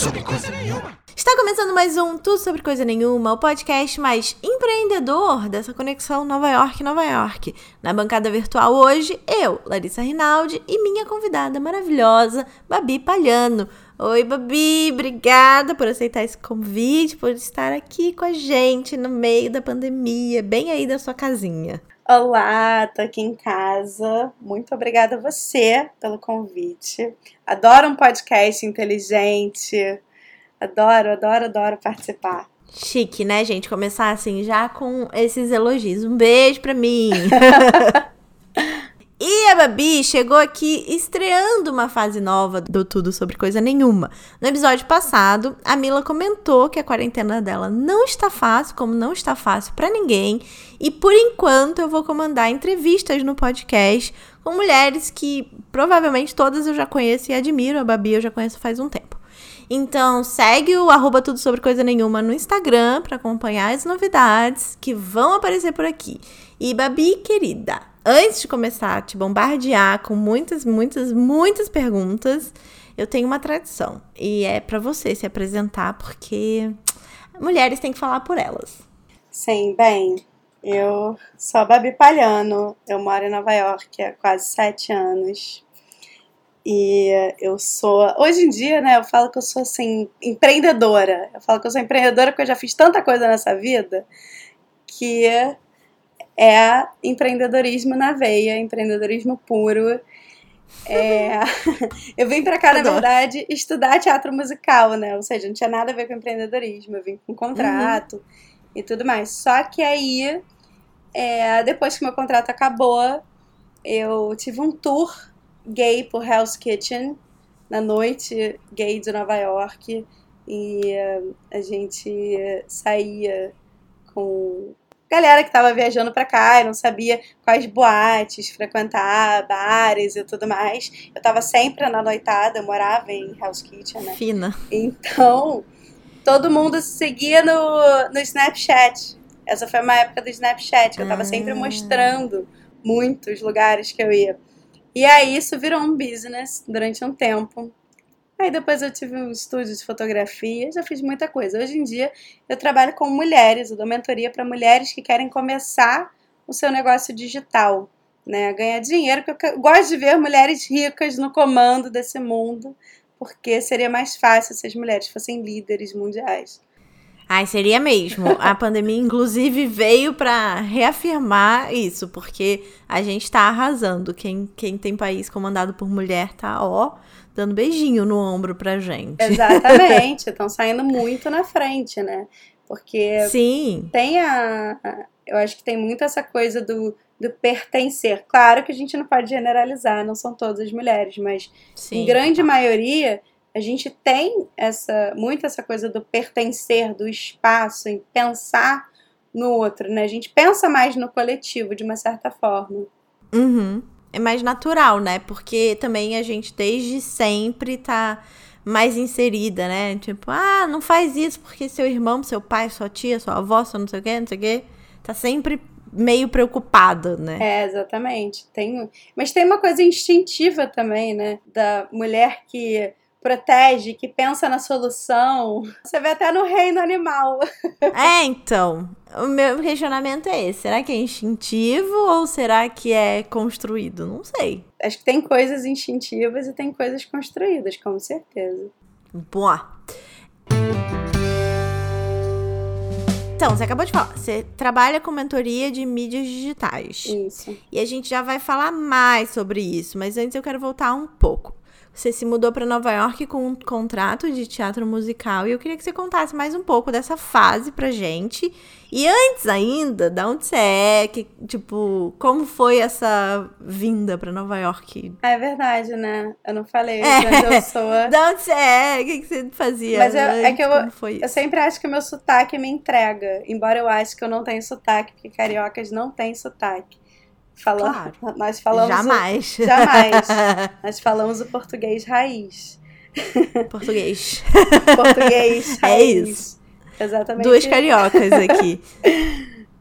sobre coisa nenhuma. Está começando mais um Tudo Sobre Coisa Nenhuma, o podcast mais empreendedor dessa conexão Nova York-Nova York. Na bancada virtual hoje, eu, Larissa Rinaldi, e minha convidada maravilhosa, Babi Palhano. Oi, Babi, obrigada por aceitar esse convite, por estar aqui com a gente no meio da pandemia, bem aí da sua casinha. Olá, tô aqui em casa. Muito obrigada a você pelo convite. Adoro um podcast inteligente. Adoro, adoro, adoro participar. Chique, né, gente? Começar assim já com esses elogios. Um beijo pra mim. E a Babi chegou aqui estreando uma fase nova do Tudo Sobre Coisa Nenhuma. No episódio passado, a Mila comentou que a quarentena dela não está fácil, como não está fácil para ninguém. E por enquanto eu vou comandar entrevistas no podcast com mulheres que provavelmente todas eu já conheço e admiro. A Babi eu já conheço faz um tempo. Então segue o arroba tudo sobre coisa nenhuma no Instagram para acompanhar as novidades que vão aparecer por aqui. E Babi, querida, antes de começar a te bombardear com muitas, muitas, muitas perguntas, eu tenho uma tradição. E é para você se apresentar, porque mulheres têm que falar por elas. Sim, bem, eu sou a Babi Palhano, eu moro em Nova York há quase sete anos. E eu sou. Hoje em dia, né, eu falo que eu sou assim, empreendedora. Eu falo que eu sou empreendedora porque eu já fiz tanta coisa nessa vida que é empreendedorismo na veia, empreendedorismo puro. É... eu vim para cá, na verdade, estudar teatro musical, né? Ou seja, não tinha nada a ver com empreendedorismo. Eu vim com contrato uhum. e tudo mais. Só que aí, é, depois que meu contrato acabou, eu tive um tour gay por Hell's Kitchen, na noite gay de Nova York. E uh, a gente saía com galera que tava viajando para cá e não sabia quais boates frequentar, bares e tudo mais. Eu tava sempre na noitada, eu morava em House Kitchen, né? Fina. Então, todo mundo seguia no, no Snapchat. Essa foi uma época do Snapchat, eu tava sempre ah. mostrando muitos lugares que eu ia. E aí isso virou um business durante um tempo. Aí depois eu tive um estúdio de fotografia, já fiz muita coisa. Hoje em dia eu trabalho com mulheres, eu dou mentoria para mulheres que querem começar o seu negócio digital, né? Ganhar dinheiro, porque eu gosto de ver mulheres ricas no comando desse mundo, porque seria mais fácil se as mulheres fossem líderes mundiais. Ai, seria mesmo. A pandemia, inclusive, veio para reafirmar isso, porque a gente tá arrasando. Quem, quem tem país comandado por mulher tá, ó, dando beijinho no ombro pra gente. Exatamente, estão saindo muito na frente, né? Porque Sim. tem a, a, Eu acho que tem muito essa coisa do, do pertencer. Claro que a gente não pode generalizar, não são todas as mulheres, mas Sim. em grande maioria a gente tem essa muito essa coisa do pertencer, do espaço, em pensar no outro, né? A gente pensa mais no coletivo, de uma certa forma. Uhum é mais natural, né? Porque também a gente desde sempre tá mais inserida, né? Tipo, ah, não faz isso porque seu irmão, seu pai, sua tia, sua avó, sua não sei o quê, não sei o quê, tá sempre meio preocupada, né? É, exatamente. Tem, mas tem uma coisa instintiva também, né? Da mulher que protege, que pensa na solução. Você vê até no reino animal. É, então. O meu questionamento é esse: será que é instintivo ou será que é construído? Não sei. Acho que tem coisas instintivas e tem coisas construídas, com certeza. Boa. Então, você acabou de falar, você trabalha com mentoria de mídias digitais. Isso. E a gente já vai falar mais sobre isso, mas antes eu quero voltar um pouco. Você se mudou para Nova York com um contrato de teatro musical e eu queria que você contasse mais um pouco dessa fase pra gente. E antes ainda, da onde você é, que, tipo, como foi essa vinda para Nova York? É verdade, né? Eu não falei é. eu sou. da onde você é? O que, que você fazia? Mas eu, antes? é que eu, eu sempre acho que o meu sotaque me entrega. Embora eu ache que eu não tenho sotaque, porque cariocas não têm sotaque. Falando, claro. Nós falamos. Jamais. O, jamais. nós falamos o português raiz. Português. português é raiz. É isso. Exatamente. Duas cariocas aqui.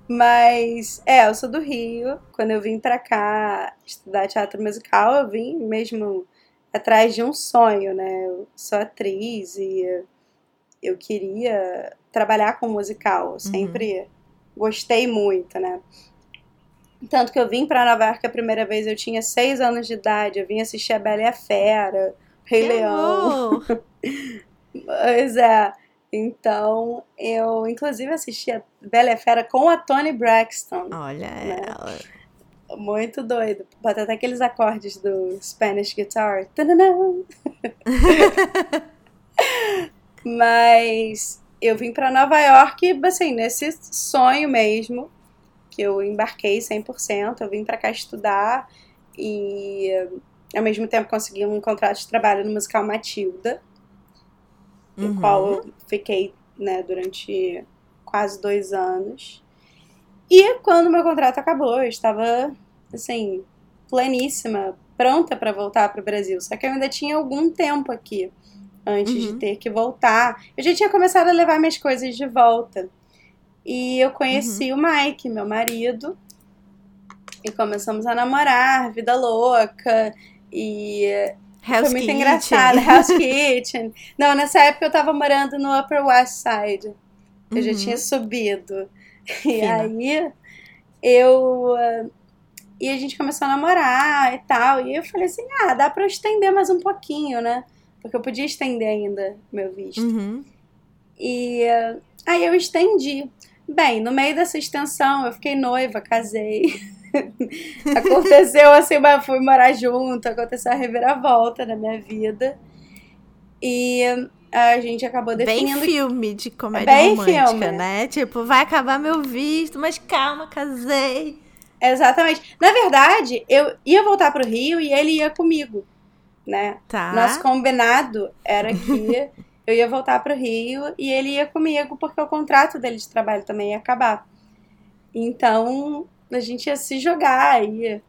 Mas, é, eu sou do Rio. Quando eu vim pra cá estudar teatro musical, eu vim mesmo atrás de um sonho, né? Eu sou atriz e eu queria trabalhar com musical. Eu sempre gostei muito, né? Tanto que eu vim para Nova York a primeira vez, eu tinha seis anos de idade, eu vim assistir a Bela e a Fera, Rei Que Leão. Pois é. Então, eu inclusive assisti a Bela e a Fera com a Toni Braxton. Olha ela. Muito doido. Bota até aqueles acordes do Spanish Guitar. Mas eu vim para Nova York, assim, nesse sonho mesmo, que eu embarquei 100%. Eu vim para cá estudar e, ao mesmo tempo, consegui um contrato de trabalho no musical Matilda, no Uhum. qual eu fiquei né, durante quase dois anos. E quando meu contrato acabou, eu estava, assim, pleníssima, pronta para voltar para o Brasil. Só que eu ainda tinha algum tempo aqui antes de Uhum. ter que voltar. Eu já tinha começado a levar minhas coisas de volta. E eu conheci o Mike, meu marido, e começamos a namorar, vida louca. E Hell's foi muito Kitchen. engraçado. House Kitchen. Não, nessa época eu tava morando no Upper West Side. Eu já Uhum. tinha subido. E Fina. aí eu. E a gente começou a namorar e tal. E eu falei assim: ah, dá pra eu estender mais um pouquinho, né? Porque eu podia estender ainda meu visto. Uhum. E ah, aí eu estendi. Bem, no meio dessa extensão eu fiquei noiva, casei. aconteceu assim, mas fui morar junto, aconteceu a reviravolta na minha vida. E a gente acabou Bem definindo filme de comédia Bem romântica, filme. né? Tipo, vai acabar meu visto, mas calma, casei. Exatamente. Na verdade, eu ia voltar pro Rio e ele ia comigo, né? Tá. Nosso combinado era que eu ia voltar pro Rio e ele ia comigo porque o contrato dele de trabalho também ia acabar. Então, a gente ia se jogar aí.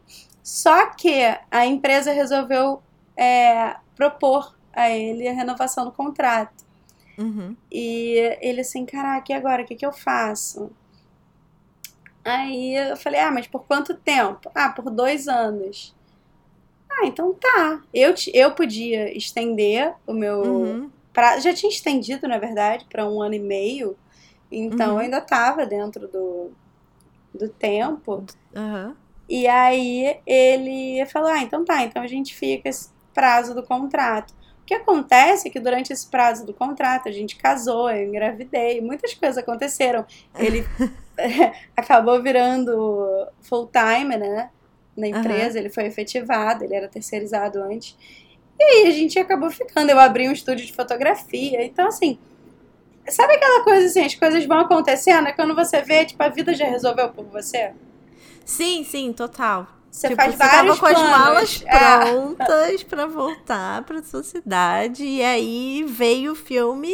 Só que a empresa resolveu é, propor a ele a renovação do contrato. Uhum. E ele assim, caraca, e agora? O que, que eu faço? Aí eu falei, ah, mas por quanto tempo? Ah, por dois anos. Ah, então tá. Eu, eu podia estender o meu Uhum. Prazo. Já tinha estendido, na verdade, para um ano e meio. Então Uhum. ainda tava dentro do, do tempo. Aham. E aí ele falou: Ah, então tá, então a gente fica esse prazo do contrato. O que acontece é que durante esse prazo do contrato a gente casou, eu engravidei, muitas coisas aconteceram. Ele acabou virando full time, né? Na empresa, ele foi efetivado, ele era terceirizado antes. E aí a gente acabou ficando. Eu abri um estúdio de fotografia. Então, assim, sabe aquela coisa assim, as coisas vão acontecendo, é quando você vê, tipo, a vida já resolveu por você? Sim, sim, total. Você tipo, faz você tava vários com as planos. malas É. prontas pra voltar pra sua cidade. E aí veio o filme,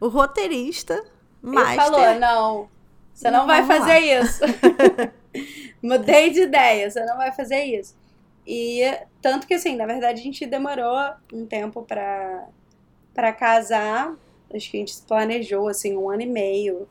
o roteirista, Ele Master. falou, não, você não, Não vai vai fazer isso. Mudei de ideia, você não vai fazer isso. E tanto que assim, na verdade a gente demorou um tempo pra, pra casar. Acho que a gente planejou assim um ano e meio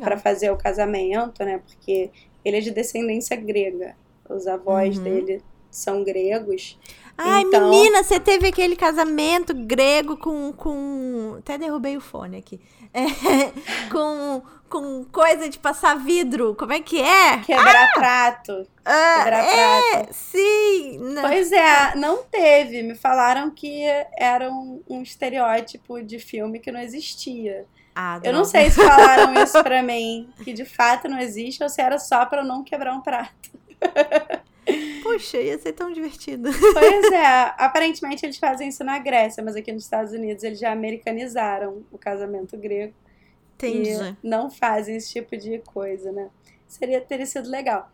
pra fazer o casamento, né? Porque ele é de descendência grega. Os avós Uhum. dele são gregos. Ai, Então- menina, você teve aquele casamento grego com. com... Até derrubei o fone aqui. É, com, com coisa de passar vidro. Como é que é? Quebrar prato. Ah, Quebrar é, prato. sim. Não. Pois é, não teve. Me falaram que era um, um estereótipo de filme que não existia. Ah, Eu não sei se falaram isso pra mim, que de fato não existe, ou se era só pra eu não quebrar um prato. Puxa, ia ser tão divertido. Pois é, aparentemente eles fazem isso na Grécia, mas aqui nos Estados Unidos eles já americanizaram o casamento grego Entendi. e não fazem esse tipo de coisa, né? Seria teria sido legal.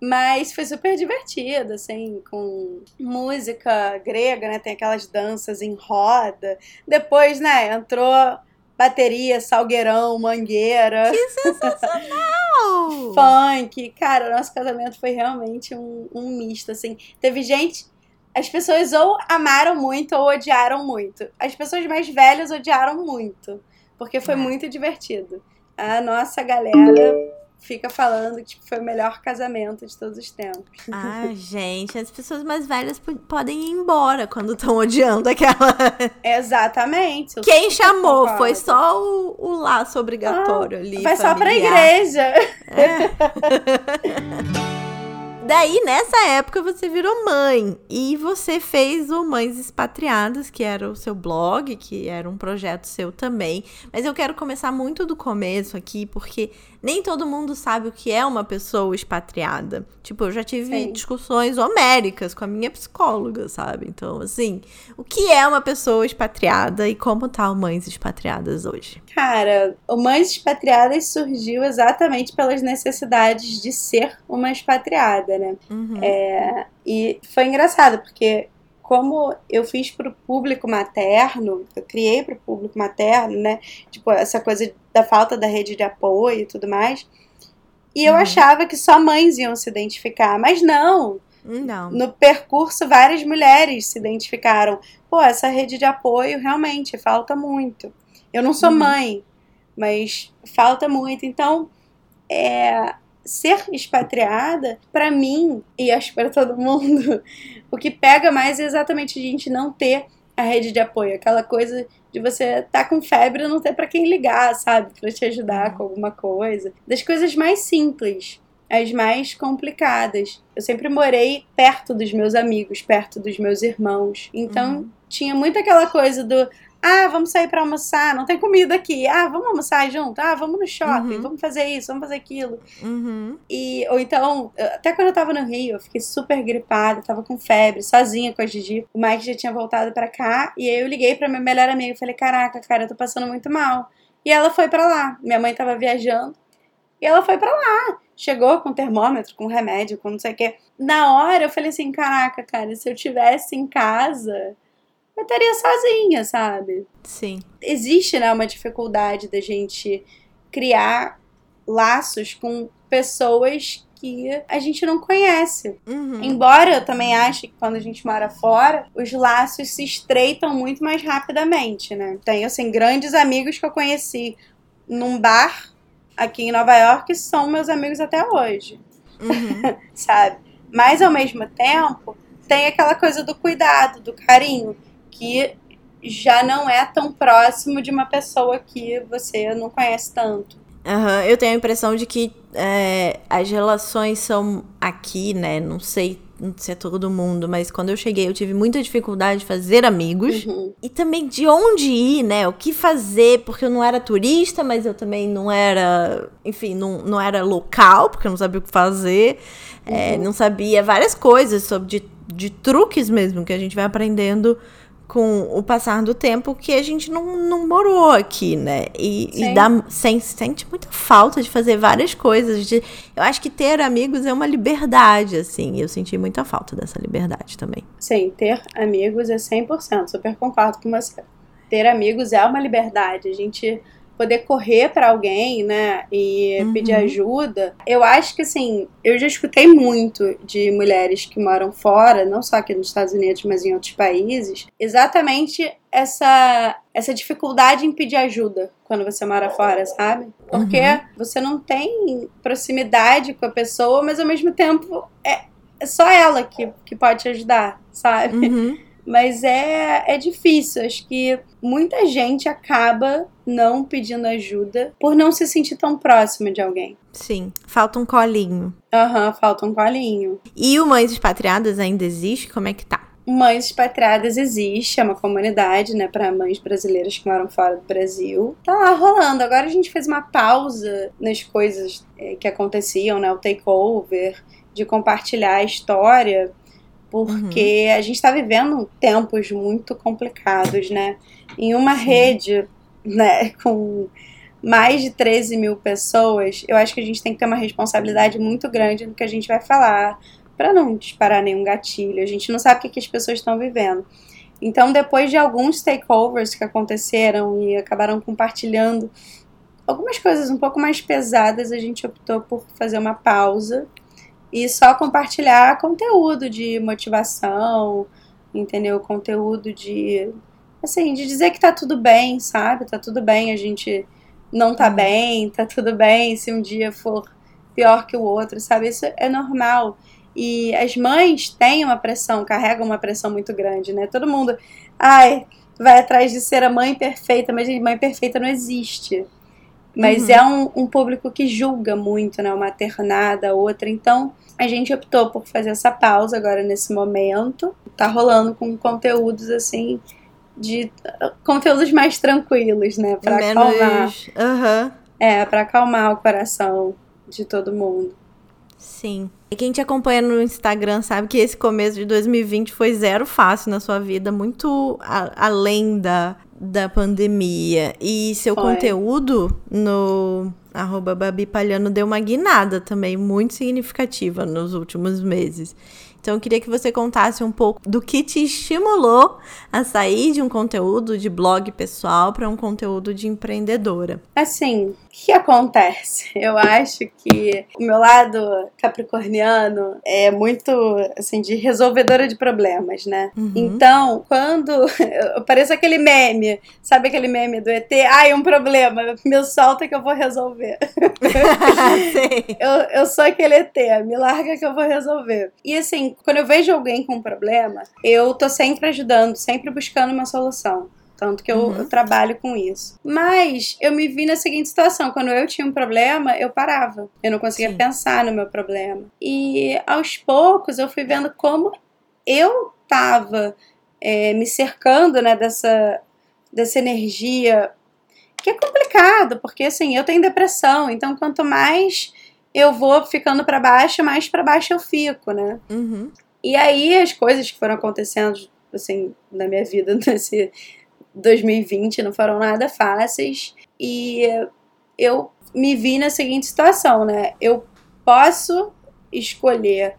Mas foi super divertido, assim, com música grega, né? Tem aquelas danças em roda. Depois, né, entrou bateria, salgueirão, mangueira. Oh! funk. Cara, o nosso casamento foi realmente um, um misto, assim. Teve gente. As pessoas ou amaram muito ou odiaram muito. As pessoas mais velhas odiaram muito. Porque foi É. muito divertido. A nossa galera fica falando que tipo, foi o melhor casamento de todos os tempos. Ah, gente, as pessoas mais velhas podem ir embora quando estão odiando aquela. Exatamente. Quem chamou concordo. foi só o, o laço obrigatório ah, ali. Foi familiar. só pra igreja. É. Daí, nessa época, você virou mãe e você fez o Mães Expatriadas, que era o seu blog, que era um projeto seu também. Mas eu quero começar muito do começo aqui, porque nem todo mundo sabe o que é uma pessoa expatriada. Tipo, eu já tive Sim. discussões homéricas com a minha psicóloga, sabe? Então, assim, o que é uma pessoa expatriada e como tá o Mães Expatriadas hoje? Cara, o Mães Expatriadas surgiu exatamente pelas necessidades de ser uma expatriada, né? Uhum. É, e foi engraçado, porque como eu fiz para o público materno, eu criei para o público materno, né? Tipo, essa coisa da falta da rede de apoio e tudo mais. E eu uhum. achava que só mães iam se identificar, mas não. Não. No percurso, várias mulheres se identificaram. Pô, essa rede de apoio realmente falta muito. Eu não sou uhum. mãe, mas falta muito. Então, é, ser expatriada, para mim, e acho para todo mundo, o que pega mais é exatamente a gente não ter a rede de apoio, aquela coisa de você tá com febre e não ter para quem ligar, sabe, para te ajudar com alguma coisa. Das coisas mais simples as mais complicadas. Eu sempre morei perto dos meus amigos, perto dos meus irmãos. Então, uhum. tinha muito aquela coisa do ah, vamos sair para almoçar, não tem comida aqui. Ah, vamos almoçar junto. Ah, vamos no shopping, uhum. vamos fazer isso, vamos fazer aquilo. Uhum. E, ou então, até quando eu tava no Rio, eu fiquei super gripada, tava com febre, sozinha com a Gigi. O Mike já tinha voltado para cá, e aí eu liguei pra minha melhor amiga e falei: Caraca, cara, eu tô passando muito mal. E ela foi para lá. Minha mãe tava viajando, e ela foi para lá. Chegou com termômetro, com remédio, com não sei o quê. Na hora eu falei assim: Caraca, cara, se eu tivesse em casa eu estaria sozinha, sabe? Sim. Existe, né, uma dificuldade da gente criar laços com pessoas que a gente não conhece. Uhum. Embora eu também ache que quando a gente mora fora, os laços se estreitam muito mais rapidamente, né? Tenho, assim, grandes amigos que eu conheci num bar aqui em Nova York são meus amigos até hoje. Uhum. Sabe? Mas ao mesmo tempo, tem aquela coisa do cuidado, do carinho que já não é tão próximo de uma pessoa que você não conhece tanto. Uhum, eu tenho a impressão de que é, as relações são aqui, né? Não sei se é todo mundo, mas quando eu cheguei eu tive muita dificuldade de fazer amigos. Uhum. E também de onde ir, né? O que fazer, porque eu não era turista, mas eu também não era, enfim, não, não era local, porque eu não sabia o que fazer. É, uhum. É, não sabia várias coisas sobre de, de truques mesmo que a gente vai aprendendo com o passar do tempo que a gente não, não morou aqui, né? E, e dá, sem, sente muita falta de fazer várias coisas. De, eu acho que ter amigos é uma liberdade, assim. Eu senti muita falta dessa liberdade também. Sim, ter amigos é 100%. Super concordo com você. Ter amigos é uma liberdade. A gente poder correr para alguém, né, e uhum. pedir ajuda. Eu acho que assim, eu já escutei muito de mulheres que moram fora, não só aqui nos Estados Unidos, mas em outros países, exatamente essa essa dificuldade em pedir ajuda quando você mora fora, sabe? Porque uhum. você não tem proximidade com a pessoa, mas ao mesmo tempo é, é só ela que, que pode te ajudar, sabe? Uhum. Mas é, é difícil. Acho que muita gente acaba não pedindo ajuda por não se sentir tão próxima de alguém. Sim, falta um colinho. Aham, uhum, falta um colinho. E o Mães Expatriadas ainda existe? Como é que tá? Mães Expatriadas existe, é uma comunidade, né, para mães brasileiras que moram fora do Brasil. Tá lá rolando. Agora a gente fez uma pausa nas coisas é, que aconteciam, né, o takeover, de compartilhar a história porque uhum. a gente está vivendo tempos muito complicados, né? Em uma Sim. rede, né, com mais de 13 mil pessoas, eu acho que a gente tem que ter uma responsabilidade muito grande no que a gente vai falar, para não disparar nenhum gatilho. A gente não sabe o que, que as pessoas estão vivendo. Então, depois de alguns takeovers que aconteceram e acabaram compartilhando algumas coisas um pouco mais pesadas, a gente optou por fazer uma pausa e só compartilhar conteúdo de motivação, entendeu? Conteúdo de assim, de dizer que tá tudo bem, sabe? Tá tudo bem, a gente não tá bem, tá tudo bem se um dia for pior que o outro, sabe? Isso é normal. E as mães têm uma pressão, carregam uma pressão muito grande, né? Todo mundo, ai, vai atrás de ser a mãe perfeita, mas a mãe perfeita não existe. Mas uhum. é um, um, público que julga muito, né? Uma maternada, outra. Então, a gente optou por fazer essa pausa agora nesse momento. Tá rolando com conteúdos assim de conteúdos mais tranquilos, né, para Menos... acalmar. Uhum. É, para acalmar o coração de todo mundo. Sim. E quem te acompanha no Instagram sabe que esse começo de 2020 foi zero fácil na sua vida, muito a, além da, da pandemia. E seu foi. conteúdo no arroba Babi Palhano deu uma guinada também muito significativa nos últimos meses. Então eu queria que você contasse um pouco do que te estimulou a sair de um conteúdo de blog pessoal para um conteúdo de empreendedora. Assim, que acontece? Eu acho que o meu lado capricorniano é muito assim de resolvedora de problemas, né? Uhum. Então, quando aparece aquele meme, sabe aquele meme do ET? Ai, um problema, me solta que eu vou resolver. eu, eu sou aquele ET, me larga que eu vou resolver. E assim, quando eu vejo alguém com um problema, eu tô sempre ajudando, sempre buscando uma solução. Tanto que eu, uhum. eu, trabalho com isso. Mas eu me vi na seguinte situação: quando eu tinha um problema, eu parava. Eu não conseguia Sim. pensar no meu problema. E aos poucos eu fui vendo como eu tava é, me cercando né, dessa, dessa energia. Que é complicado, porque assim, eu tenho depressão, então quanto mais eu vou ficando para baixo, mais para baixo eu fico, né? Uhum. E aí as coisas que foram acontecendo, assim, na minha vida nesse 2020 não foram nada fáceis. E eu me vi na seguinte situação, né? Eu posso escolher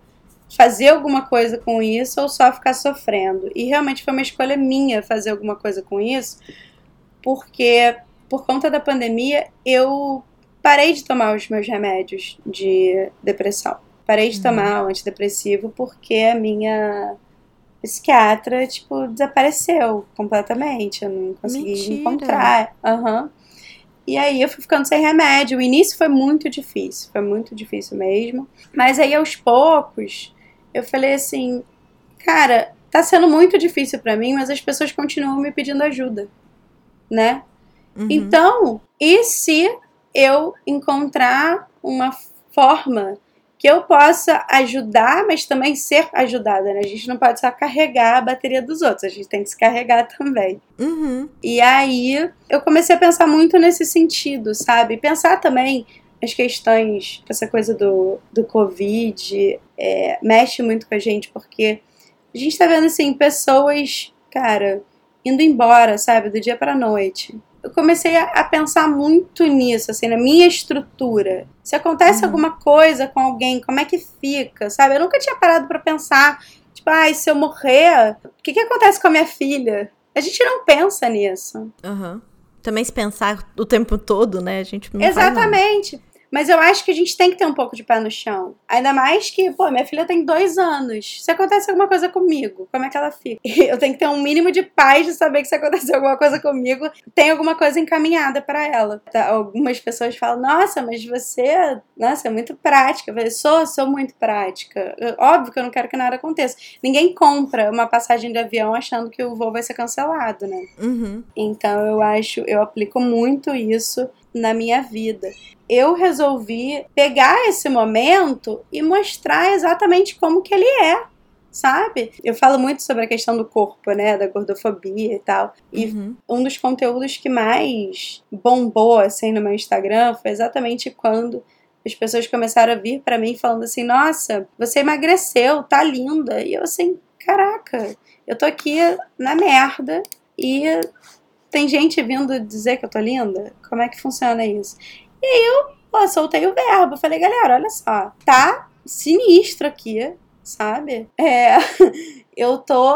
fazer alguma coisa com isso ou só ficar sofrendo. E realmente foi uma escolha minha fazer alguma coisa com isso, porque por conta da pandemia eu parei de tomar os meus remédios de depressão. Parei de uhum. tomar o antidepressivo porque a minha psiquiatra, tipo, desapareceu completamente. Eu não consegui Mentira. encontrar. Uhum. E aí eu fui ficando sem remédio. O início foi muito difícil, foi muito difícil mesmo. Mas aí aos poucos eu falei assim, cara, tá sendo muito difícil para mim, mas as pessoas continuam me pedindo ajuda, né? Uhum. Então, e se eu encontrar uma forma que eu possa ajudar, mas também ser ajudada, né? A gente não pode só carregar a bateria dos outros, a gente tem que se carregar também. Uhum. E aí eu comecei a pensar muito nesse sentido, sabe? Pensar também as questões, essa coisa do, do Covid, é, mexe muito com a gente, porque a gente tá vendo, assim, pessoas, cara, indo embora, sabe? Do dia pra noite eu comecei a, a, pensar muito nisso, assim, na minha estrutura. Se acontece uhum. alguma coisa com alguém, como é que fica, sabe? Eu nunca tinha parado para pensar, tipo, ai, ah, se eu morrer, o que, que acontece com a minha filha? A gente não pensa nisso. Uhum. Também se pensar o tempo todo, né? A gente não Exatamente. Mas eu acho que a gente tem que ter um pouco de pé no chão. Ainda mais que, pô, minha filha tem dois anos. Se acontece alguma coisa comigo, como é que ela fica? Eu tenho que ter um mínimo de paz de saber que se acontecer alguma coisa comigo, tem alguma coisa encaminhada para ela. Tá, algumas pessoas falam, nossa, mas você, nossa, é muito prática. Eu falei, sou, sou muito prática. Óbvio que eu não quero que nada aconteça. Ninguém compra uma passagem de avião achando que o voo vai ser cancelado, né? Uhum. Então eu acho, eu aplico muito isso na minha vida. Eu resolvi pegar esse momento e mostrar exatamente como que ele é, sabe? Eu falo muito sobre a questão do corpo, né, da gordofobia e tal. E uhum. um dos conteúdos que mais bombou assim no meu Instagram foi exatamente quando as pessoas começaram a vir para mim falando assim: "Nossa, você emagreceu, tá linda". E eu assim, caraca, eu tô aqui na merda e tem gente vindo dizer que eu tô linda? Como é que funciona isso? E aí eu soltei o verbo. Falei, galera, olha só, tá sinistro aqui, sabe? É, eu tô.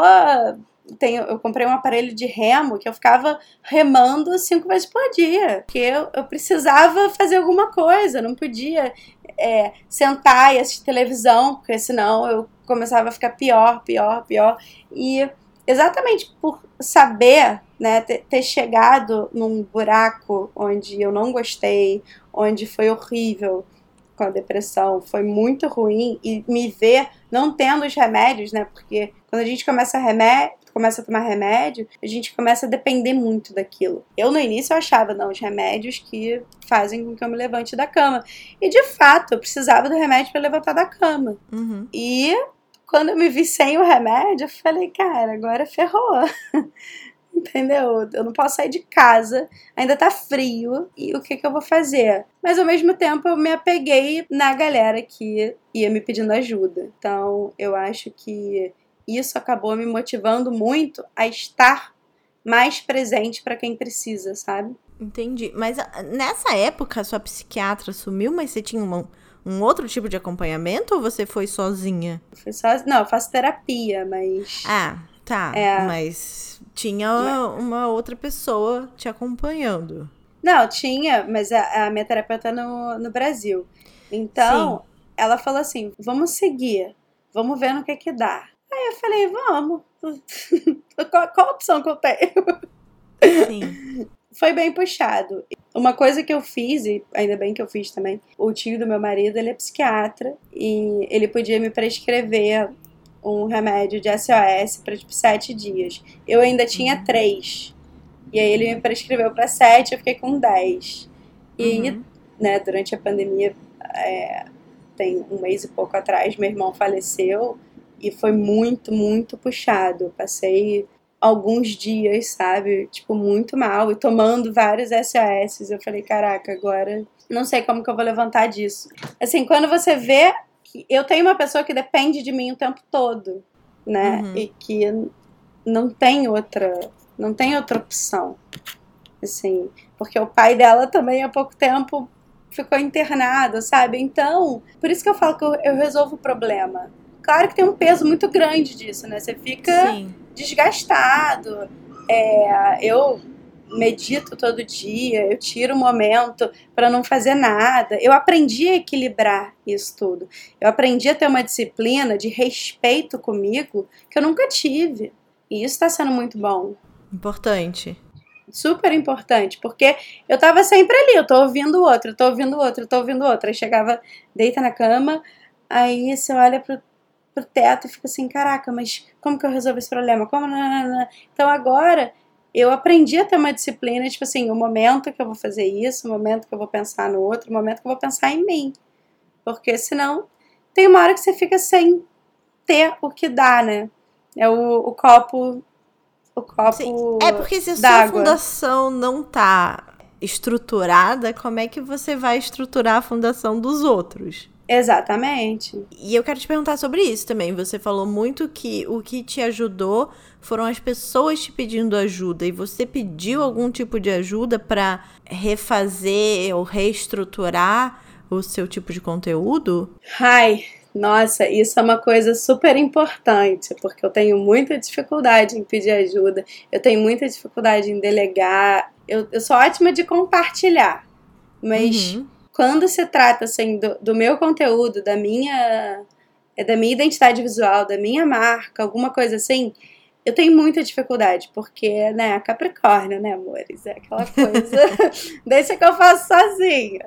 Tenho, eu comprei um aparelho de remo que eu ficava remando cinco vezes por dia. Porque eu, eu precisava fazer alguma coisa, não podia é, sentar e assistir televisão, porque senão eu começava a ficar pior, pior, pior. E exatamente por saber, né, ter, ter, chegado num buraco onde eu não gostei, onde foi horrível, com a depressão foi muito ruim e me ver não tendo os remédios, né? Porque quando a gente começa a remédio, começa a tomar remédio, a gente começa a depender muito daquilo. Eu no início eu achava, não, os remédios que fazem com que eu me levante da cama. E de fato, eu precisava do remédio para levantar da cama. Uhum. E quando eu me vi sem o remédio, eu falei, cara, agora ferrou. Entendeu? Eu não posso sair de casa, ainda tá frio, e o que, que eu vou fazer? Mas ao mesmo tempo eu me apeguei na galera que ia me pedindo ajuda. Então eu acho que isso acabou me motivando muito a estar mais presente para quem precisa, sabe? Entendi. Mas ah, nessa época sua psiquiatra sumiu, mas você tinha uma, um outro tipo de acompanhamento ou você foi sozinha? Fui só, não, eu faço terapia, mas. Ah, tá. É. Mas tinha uma outra pessoa te acompanhando. Não, tinha, mas a, a minha terapeuta é no, no Brasil. Então, Sim. ela falou assim: vamos seguir, vamos ver no que que dá. Aí eu falei, vamos. qual, qual a opção que eu tenho? Sim. Foi bem puxado. Uma coisa que eu fiz, e ainda bem que eu fiz também, o tio do meu marido, ele é psiquiatra e ele podia me prescrever um remédio de SOS para tipo sete dias. Eu ainda tinha três. E aí ele me prescreveu para sete, eu fiquei com dez. E Uhum. né, durante a pandemia, é, tem um mês e pouco atrás, meu irmão faleceu e foi muito, muito puxado. Eu passei alguns dias, sabe, tipo, muito mal e tomando vários SOS. Eu falei, caraca, agora não sei como que eu vou levantar disso. Assim, quando você vê que eu tenho uma pessoa que depende de mim o tempo todo, né, Uhum. e que não tem outra, não tem outra opção. Assim, porque o pai dela também há pouco tempo ficou internado, sabe? Então, por isso que eu falo que eu, eu resolvo o problema. Claro que tem um peso muito grande disso, né? Você fica Sim. desgastado. É, eu medito todo dia, eu tiro um momento para não fazer nada. Eu aprendi a equilibrar isso tudo. Eu aprendi a ter uma disciplina de respeito comigo que eu nunca tive. E isso está sendo muito bom. Importante. Super importante, porque eu tava sempre ali, eu tô ouvindo o outro, eu tô ouvindo o outro, eu tô ouvindo o outro. Aí chegava, deita na cama, aí você olha pro, pro teto e fica assim, caraca, mas como que eu resolvo esse problema? Como? Então agora eu aprendi a ter uma disciplina, tipo assim, o momento que eu vou fazer isso, o momento que eu vou pensar no outro, o momento que eu vou pensar em mim. Porque senão tem uma hora que você fica sem ter o que dar, né? É o, o copo. O copo. Sim. É porque se a sua fundação não tá estruturada, como é que você vai estruturar a fundação dos outros? Exatamente. E eu quero te perguntar sobre isso também. Você falou muito que o que te ajudou foram as pessoas te pedindo ajuda e você pediu algum tipo de ajuda para refazer ou reestruturar o seu tipo de conteúdo? Ai, nossa, isso é uma coisa super importante, porque eu tenho muita dificuldade em pedir ajuda, eu tenho muita dificuldade em delegar, eu, eu sou ótima de compartilhar, mas Uhum. Quando se trata assim do, do meu conteúdo, da minha da minha identidade visual, da minha marca, alguma coisa assim, eu tenho muita dificuldade, porque, né, Capricórnio, né, amores? É aquela coisa, deixa que eu faço sozinha.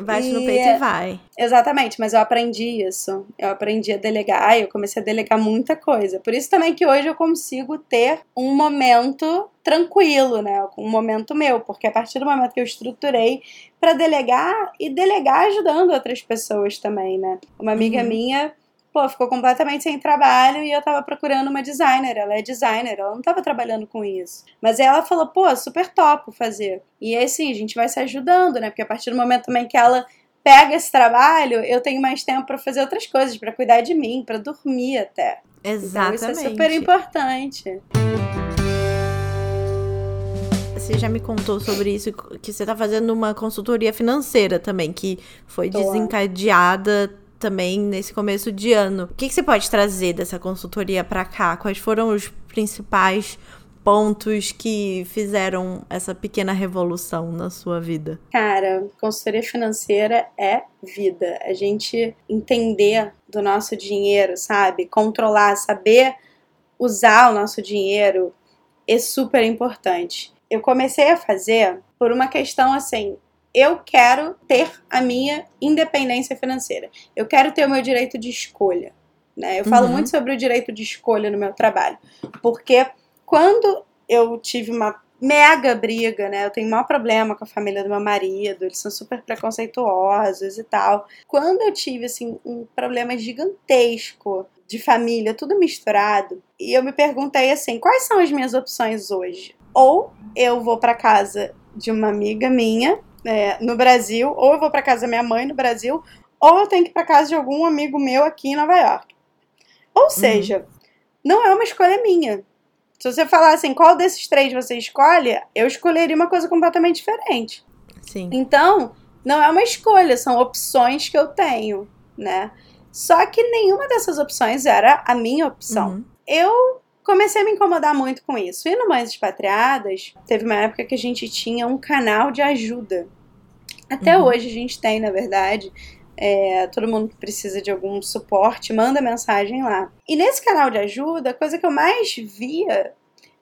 Bate no E- peito e vai. Exatamente, mas eu aprendi isso. Eu aprendi a delegar e eu comecei a delegar muita coisa. Por isso também que hoje eu consigo ter um momento tranquilo, né? Um momento meu, porque a partir do momento que eu estruturei para delegar e delegar ajudando outras pessoas também, né? Uma amiga Uhum. minha, pô, ficou completamente sem trabalho e eu tava procurando uma designer. Ela é designer, ela não tava trabalhando com isso. Mas ela falou, pô, super top fazer. E aí sim, a gente vai se ajudando, né? Porque a partir do momento também que ela pega esse trabalho, eu tenho mais tempo para fazer outras coisas, para cuidar de mim, para dormir até. Exatamente. Então isso é super importante. Você já me contou sobre isso, que você tá fazendo uma consultoria financeira também, que foi Tô. desencadeada também nesse começo de ano. O que, que você pode trazer dessa consultoria pra cá? Quais foram os principais pontos que fizeram essa pequena revolução na sua vida? Cara, consultoria financeira é vida. A gente entender do nosso dinheiro, sabe? Controlar, saber usar o nosso dinheiro é super importante. Eu comecei a fazer por uma questão assim, eu quero ter a minha independência financeira. Eu quero ter o meu direito de escolha. Né? Eu falo Uhum. muito sobre o direito de escolha no meu trabalho, porque quando eu tive uma mega briga, né? Eu tenho maior problema com a família do meu marido, eles são super preconceituosos e tal. Quando eu tive assim um problema gigantesco de família, tudo misturado, e eu me perguntei assim, quais são as minhas opções hoje? Ou eu vou para casa de uma amiga minha é, no Brasil, ou eu vou para casa da minha mãe no Brasil, ou eu tenho que ir para casa de algum amigo meu aqui em Nova York. Ou seja, não é uma escolha minha. Se você falar assim, qual desses três você escolhe, eu escolheria uma coisa completamente diferente. Sim. Então, não é uma escolha, são opções que eu tenho, né? Só que nenhuma dessas opções era a minha opção. Uhum. Eu comecei a me incomodar muito com isso. E no Mães Expatriadas, teve uma época que a gente tinha um canal de ajuda. Até Uhum. hoje a gente tem, na verdade. É, todo mundo que precisa de algum suporte, manda mensagem lá. E nesse canal de ajuda, a coisa que eu mais via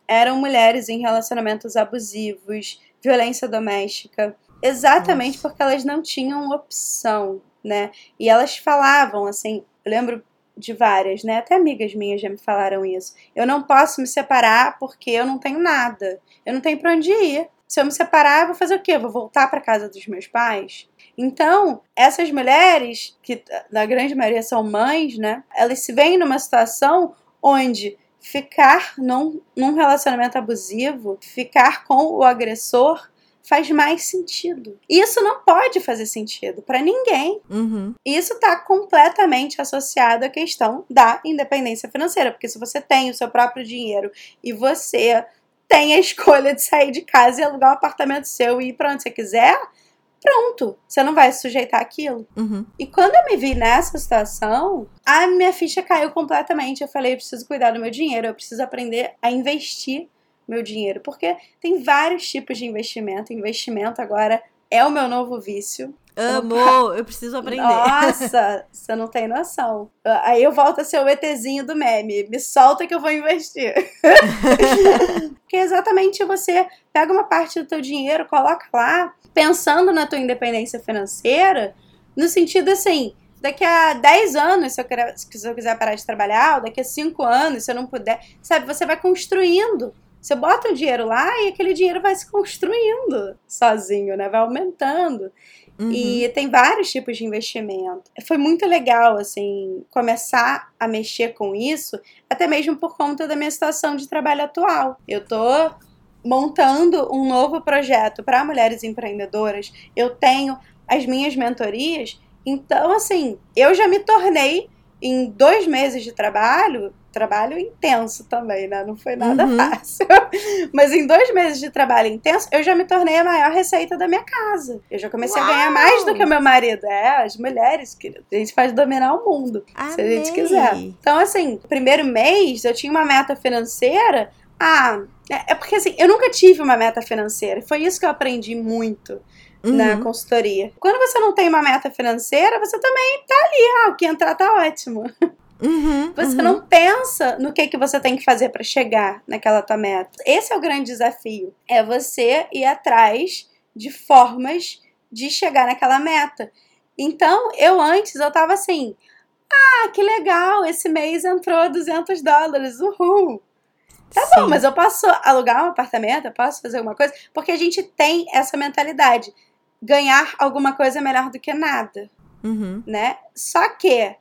eram mulheres em relacionamentos abusivos, violência doméstica, exatamente Nossa. porque elas não tinham opção, né? E elas falavam assim, eu lembro de várias, né? Até amigas minhas já me falaram isso. Eu não posso me separar porque eu não tenho nada. Eu não tenho pra onde ir. Se eu me separar, eu vou fazer o quê? Eu vou voltar pra casa dos meus pais? Então, essas mulheres, que na grande maioria são mães, né? Elas se veem numa situação onde ficar num, num relacionamento abusivo, ficar com o agressor, faz mais sentido. Isso não pode fazer sentido pra ninguém. Uhum. Isso está completamente associado à questão da independência financeira, porque se você tem o seu próprio dinheiro e você tem a escolha de sair de casa e alugar um apartamento seu e ir para onde você quiser, pronto, você não vai se sujeitar àquilo. Uhum. E quando eu me vi nessa situação, a minha ficha caiu completamente. Eu falei, eu preciso cuidar do meu dinheiro, eu preciso aprender a investir meu dinheiro, porque tem vários tipos de investimento. Investimento agora é o meu novo vício. Amor, eu preciso aprender. Nossa, você não tem noção. Aí eu volto a ser o ETzinho do meme. Me solta que eu vou investir. Porque exatamente você pega uma parte do teu dinheiro, coloca lá, pensando na tua independência financeira, no sentido assim, daqui a 10 anos, se eu, querer, se eu quiser parar de trabalhar, ou daqui a 5 anos, se eu não puder, sabe, você vai construindo. Você bota o dinheiro lá e aquele dinheiro vai se construindo sozinho, né? Vai aumentando. Uhum. E tem vários tipos de investimento. Foi muito legal, assim, começar a mexer com isso, até mesmo por conta da minha situação de trabalho atual. Eu tô montando um novo projeto para mulheres empreendedoras. Eu tenho as minhas mentorias. Então, assim, eu já me tornei em dois meses de trabalho, trabalho intenso também, né? Não foi nada Uhum. fácil. Mas em dois meses de trabalho intenso, eu já me tornei a maior receita da minha casa. Eu já comecei a ganhar Uau! mais do que o meu marido. É, as mulheres, querido. A gente pode dominar o mundo, se a gente Amei. quiser. Então, assim, primeiro mês eu tinha uma meta financeira. Ah, é é porque assim, eu nunca tive uma meta financeira. Foi isso que eu aprendi muito na Uhum. consultoria. Quando você não tem uma meta financeira, você também tá ali, ah, o que entrar tá ótimo. Uhum. Você uhum. não pensa no que, que você tem que fazer para chegar naquela tua meta. Esse é o grande desafio. É você ir atrás de formas de chegar naquela meta. Então, eu antes, eu tava assim, ah, que legal, esse mês entrou 200 dólares, uhul. Tá bom, Sim. mas eu posso alugar um apartamento, eu posso fazer alguma coisa, porque a gente tem essa mentalidade. Ganhar alguma coisa é melhor do que nada Uhum. né? Só que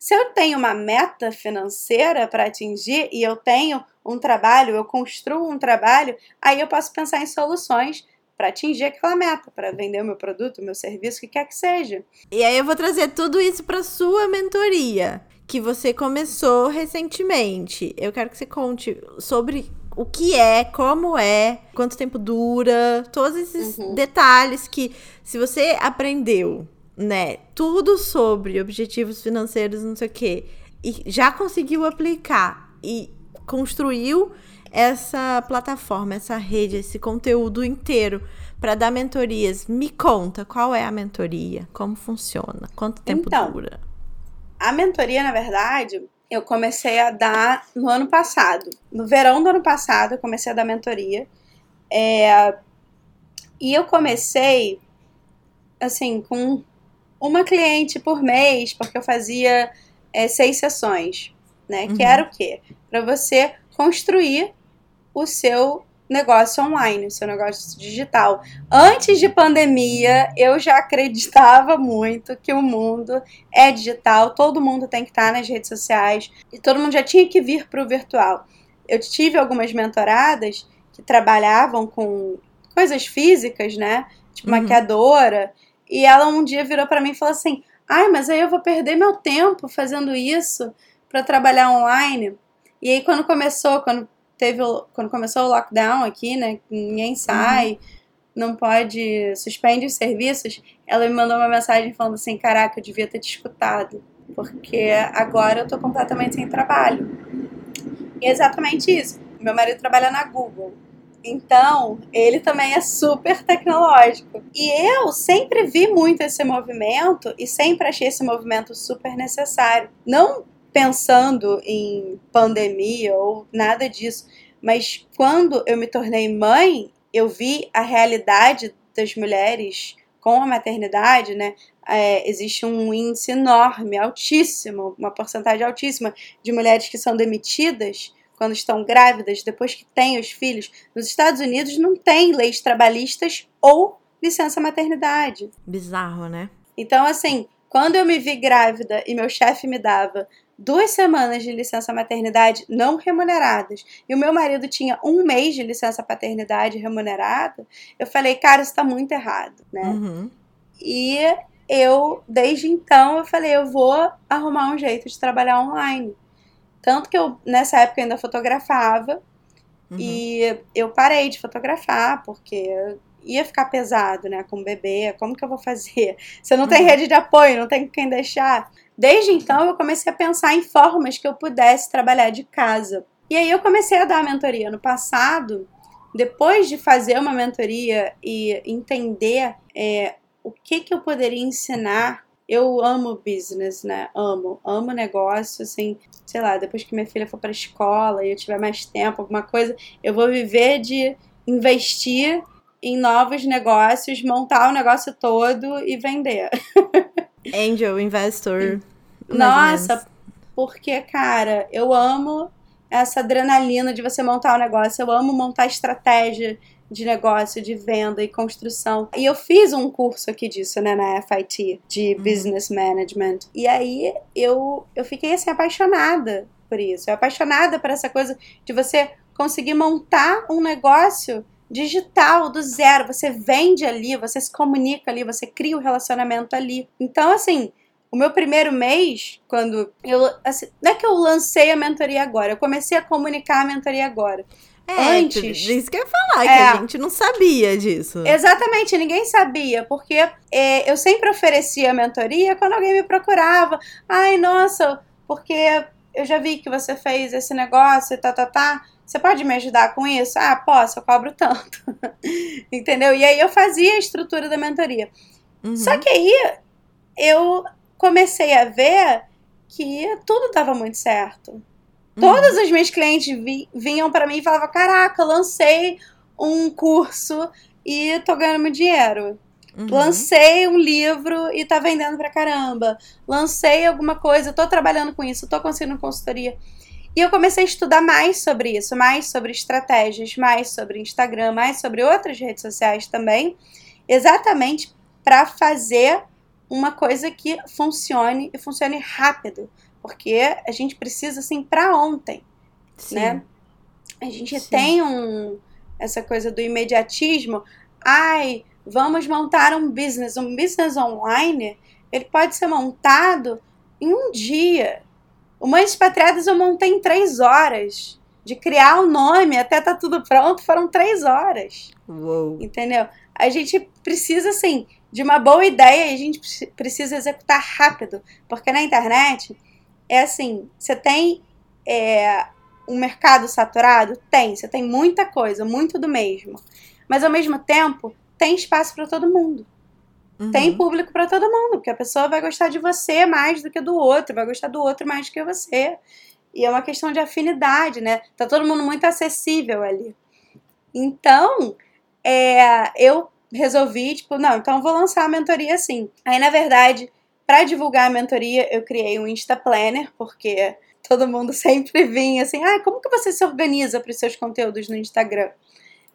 se eu tenho uma meta financeira para atingir e eu tenho um trabalho, eu construo um trabalho, aí eu posso pensar em soluções para atingir aquela meta, para vender o meu produto, o meu serviço, o que quer que seja. E aí eu vou trazer tudo isso para sua mentoria, que você começou recentemente. Eu quero que você conte sobre o que é, como é, quanto tempo dura, todos esses Uhum. detalhes que se você aprendeu, né, tudo sobre objetivos financeiros, não sei o quê, e já conseguiu aplicar e construiu essa plataforma, essa rede, esse conteúdo inteiro para dar mentorias. Me conta qual é a mentoria, como funciona, quanto tempo Então, dura. A mentoria, na verdade, eu comecei a dar no ano passado. No verão do ano passado, eu comecei a dar mentoria. É, E eu comecei assim, com uma cliente por mês, porque eu fazia é, seis sessões, né? Uhum. Que era o quê? Para você construir o seu negócio online, o seu negócio digital. Antes de pandemia, eu já acreditava muito que o mundo é digital, todo mundo tem que estar nas redes sociais e todo mundo já tinha que vir para o virtual. Eu tive algumas mentoradas que trabalhavam com coisas físicas, né? Tipo uhum. maquiadora, e ela um dia virou para mim e falou assim: "Ai, mas aí eu vou perder meu tempo fazendo isso para trabalhar online". E aí quando começou, quando teve quando começou o lockdown aqui, né, ninguém sai, uhum. não pode, suspende os serviços, ela me mandou uma mensagem falando assim: "Caraca, eu devia ter te escutado, porque agora eu tô completamente sem trabalho". E é exatamente isso. Meu marido trabalha na Google. Então, ele também é super tecnológico. E eu sempre vi muito esse movimento e sempre achei esse movimento super necessário. Não pensando em pandemia ou nada disso, mas quando eu me tornei mãe, eu vi a realidade das mulheres com a maternidade, né? É, existe um índice enorme, altíssimo, uma porcentagem altíssima de mulheres que são demitidas quando estão grávidas, depois que têm os filhos. Nos Estados Unidos não tem leis trabalhistas ou licença maternidade. Bizarro, né? Então, assim, quando eu me vi grávida e meu chefe me dava duas semanas de licença maternidade não remuneradas e o meu marido tinha um mês de licença paternidade remunerada, eu falei, cara, isso tá muito errado, né? Uhum. E eu, desde então, eu falei, eu vou arrumar um jeito de trabalhar online. Tanto que eu, nessa época, ainda fotografava uhum. e eu parei de fotografar porque ia ficar pesado, né, com o bebê, como que eu vou fazer? Você não uhum. tem rede de apoio, não tem quem deixar. Desde então eu comecei a pensar em formas que eu pudesse trabalhar de casa. E aí eu comecei a dar mentoria no passado, depois de fazer uma mentoria e entender é, o que, que eu poderia ensinar. Eu amo business, né? Amo, amo negócio, assim, sei lá, depois que minha filha for para escola e eu tiver mais tempo, alguma coisa, eu vou viver de investir em novos negócios, montar o negócio todo e vender. Angel Investor. Nossa, porque, cara, eu amo essa adrenalina de você montar um negócio. Eu amo montar estratégia de negócio, de venda e construção. E eu fiz um curso aqui disso, né, na FIT, de uhum. Business Management. E aí eu, eu fiquei, assim, apaixonada por isso. Eu apaixonada por essa coisa de você conseguir montar um negócio digital do zero. Você vende ali, você se comunica ali, você cria o um relacionamento ali. Então, assim, o meu primeiro mês, quando eu. Assim, não é que eu lancei a mentoria agora, eu comecei a comunicar a mentoria agora. É, Antes. Isso que eu ia falar, é, que a gente não sabia disso. Exatamente, ninguém sabia, porque é, eu sempre oferecia mentoria quando alguém me procurava. Ai, nossa, porque eu já vi que você fez esse negócio e tá, tá, tá. Você pode me ajudar com isso? Ah, posso, eu cobro tanto. Entendeu? E aí eu fazia a estrutura da mentoria. Uhum. Só que aí eu comecei a ver que tudo estava muito certo. Uhum. Todas as minhas clientes vi, vinham para mim e falavam: Caraca, lancei um curso e tô ganhando meu dinheiro. Uhum. Lancei um livro e tá vendendo pra caramba. Lancei alguma coisa, tô trabalhando com isso, tô conseguindo consultoria. E eu comecei a estudar mais sobre isso, mais sobre estratégias, mais sobre Instagram, mais sobre outras redes sociais também, exatamente para fazer uma coisa que funcione e funcione rápido, porque a gente precisa assim para ontem, Sim. né? A gente Sim. tem um essa coisa do imediatismo. Ai, vamos montar um business, um business online, ele pode ser montado em um dia. O Mães Expatriadas eu montei em três horas. De criar o nome até tá tudo pronto, foram três horas. Uou. Entendeu? A gente precisa, assim, de uma boa ideia e a gente precisa executar rápido. Porque na internet é assim: você tem é, um mercado saturado? Tem. Você tem muita coisa, muito do mesmo. Mas ao mesmo tempo, tem espaço para todo mundo. Uhum. Tem público para todo mundo, porque a pessoa vai gostar de você mais do que do outro, vai gostar do outro mais do que você. E é uma questão de afinidade, né? Tá todo mundo muito acessível ali. Então, é, eu resolvi, tipo, não, então vou lançar a mentoria assim. Aí, na verdade, para divulgar a mentoria, eu criei um Insta Planner, porque todo mundo sempre vinha assim, ah, como que você se organiza para os seus conteúdos no Instagram?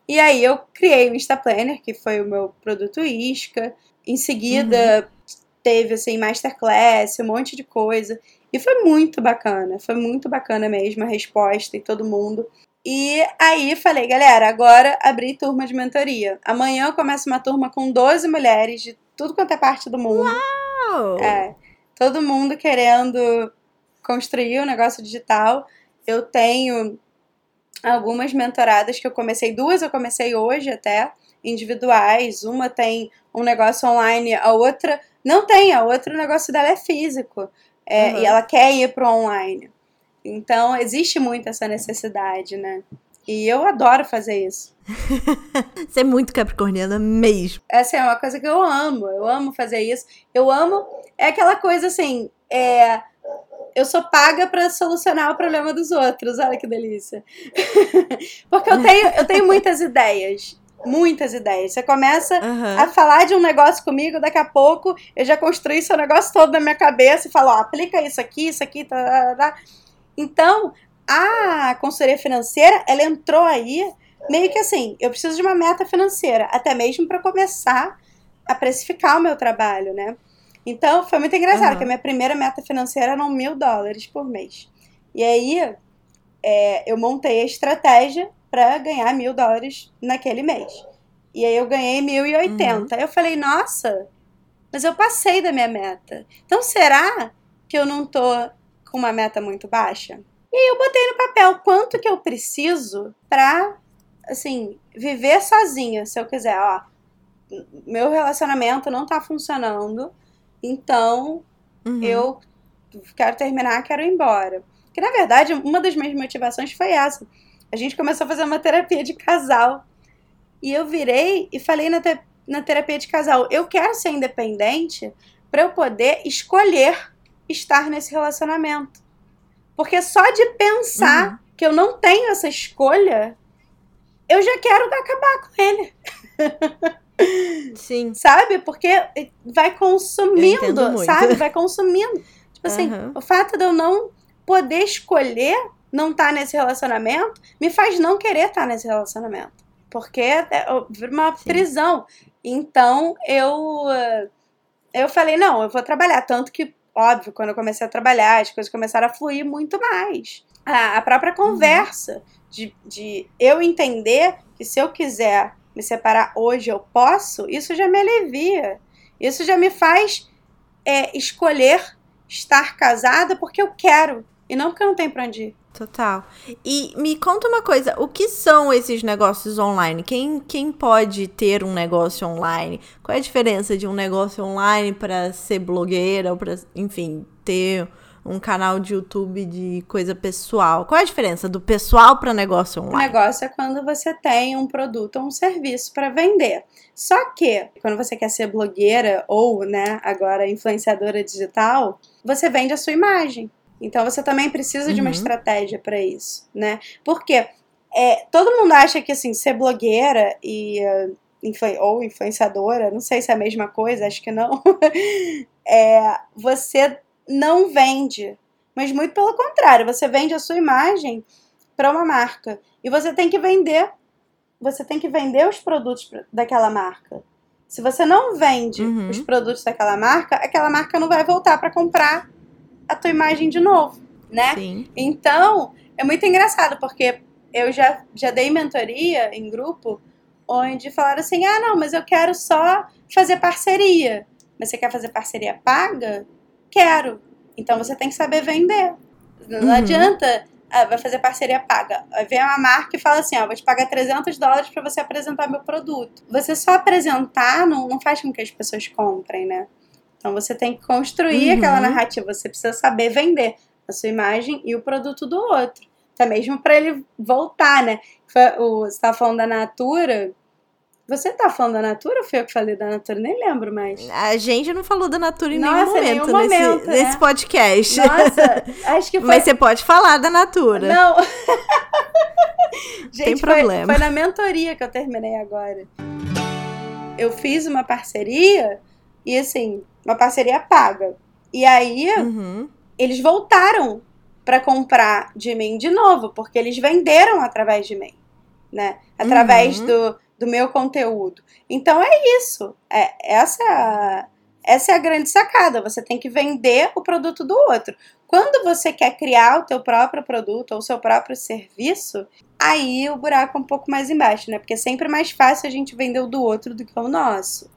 E aí eu criei o Insta Planner, que foi o meu produto isca. Em seguida, uhum. teve assim masterclass, um monte de coisa. E foi muito bacana, foi muito bacana mesmo a resposta e todo mundo. E aí falei, galera, agora abri turma de mentoria. Amanhã eu começo uma turma com 12 mulheres de tudo quanto é parte do mundo. Uau! É, todo mundo querendo construir o um negócio digital. Eu tenho algumas mentoradas que eu comecei, duas eu comecei hoje até, individuais. Uma tem um negócio online, a outra não tem, a outra o negócio dela é físico. É, uhum. E ela quer ir pro online. Então, existe muito essa necessidade, né? E eu adoro fazer isso. Você é muito capricorniana mesmo. Essa é uma coisa que eu amo. Eu amo fazer isso. Eu amo. É aquela coisa assim. É, eu sou paga para solucionar o problema dos outros. Olha que delícia. Porque eu tenho, eu tenho muitas ideias. Muitas ideias. Você começa uhum. a falar de um negócio comigo, daqui a pouco eu já construí seu negócio todo na minha cabeça e falo, ó, aplica isso aqui, isso aqui, tá, tá, tá. Então, a consultoria financeira, ela entrou aí meio que assim, eu preciso de uma meta financeira, até mesmo para começar a precificar o meu trabalho, né? Então, foi muito engraçado, uhum. que a minha primeira meta financeira eram mil dólares por mês. E aí, é, eu montei a estratégia para ganhar mil dólares naquele mês. E aí, eu ganhei mil e oitenta. Uhum. Eu falei, nossa, mas eu passei da minha meta. Então, será que eu não tô com uma meta muito baixa? E aí, eu botei no papel quanto que eu preciso para, assim, viver sozinha, se eu quiser. Ó, meu relacionamento não tá funcionando então, uhum. eu quero terminar, quero ir embora. Que na verdade, uma das minhas motivações foi essa. A gente começou a fazer uma terapia de casal. E eu virei e falei na, te na terapia de casal: eu quero ser independente para eu poder escolher estar nesse relacionamento. Porque só de pensar uhum. que eu não tenho essa escolha, eu já quero acabar com ele. Sim. Sabe? Porque vai consumindo, sabe? Vai consumindo. Tipo assim, uhum. o fato de eu não poder escolher não estar tá nesse relacionamento me faz não querer estar tá nesse relacionamento. Porque é, uma Sim. prisão. Então eu eu falei, não, eu vou trabalhar. Tanto que, óbvio, quando eu comecei a trabalhar, as coisas começaram a fluir muito mais. A, a própria uhum. conversa de, de eu entender que se eu quiser me separar hoje, eu posso, isso já me alivia. Isso já me faz é, escolher estar casada porque eu quero e não porque eu não tenho pra onde ir. Total. E me conta uma coisa, o que são esses negócios online? Quem, quem pode ter um negócio online? Qual é a diferença de um negócio online para ser blogueira ou para, enfim, ter um canal de YouTube de coisa pessoal. Qual é a diferença do pessoal para negócio online? O negócio é quando você tem um produto ou um serviço para vender. Só que quando você quer ser blogueira ou, né, agora influenciadora digital, você vende a sua imagem. Então você também precisa uhum. de uma uhum. estratégia para isso, né? Porque é, todo mundo acha que assim ser blogueira e uh, ou influenciadora, não sei se é a mesma coisa, acho que não. é, você não vende. Mas muito pelo contrário, você vende a sua imagem para uma marca. E você tem que vender. Você tem que vender os produtos daquela marca. Se você não vende uhum. os produtos daquela marca, aquela marca não vai voltar para comprar a tua imagem de novo, né? Sim. Então, é muito engraçado, porque eu já, já dei mentoria em grupo onde falaram assim: ah, não, mas eu quero só fazer parceria. Mas você quer fazer parceria paga? quero. Então você tem que saber vender. Não uhum. adianta, ah, vai fazer parceria paga. Vem uma marca e fala assim: ó, vou te pagar 300 dólares para você apresentar meu produto. Você só apresentar não, não faz com que as pessoas comprem, né? Então você tem que construir uhum. aquela narrativa, você precisa saber vender a sua imagem e o produto do outro. Até mesmo para ele voltar, né? você estava falando da Natura, você tá falando da Natura ou foi eu que falei da Natura? Nem lembro mais. A gente não falou da Natura em Nossa, nenhum momento, nenhum momento nesse, né? nesse podcast. Nossa, acho que foi... Mas você pode falar da Natura. Não. gente, Tem problema. Foi, foi na mentoria que eu terminei agora. eu fiz uma parceria e assim, uma parceria paga. E aí Uhum. eles voltaram para comprar de mim de novo, porque eles venderam através de mim, né? Através Uhum. do, do meu conteúdo. Então é isso. É, essa, é a- essa é a grande sacada. Você tem que vender o produto do outro. Quando você quer criar o teu próprio produto ou o seu próprio serviço, aí o buraco é um pouco mais embaixo, né? Porque é sempre mais fácil a gente vender o do outro do que o nosso.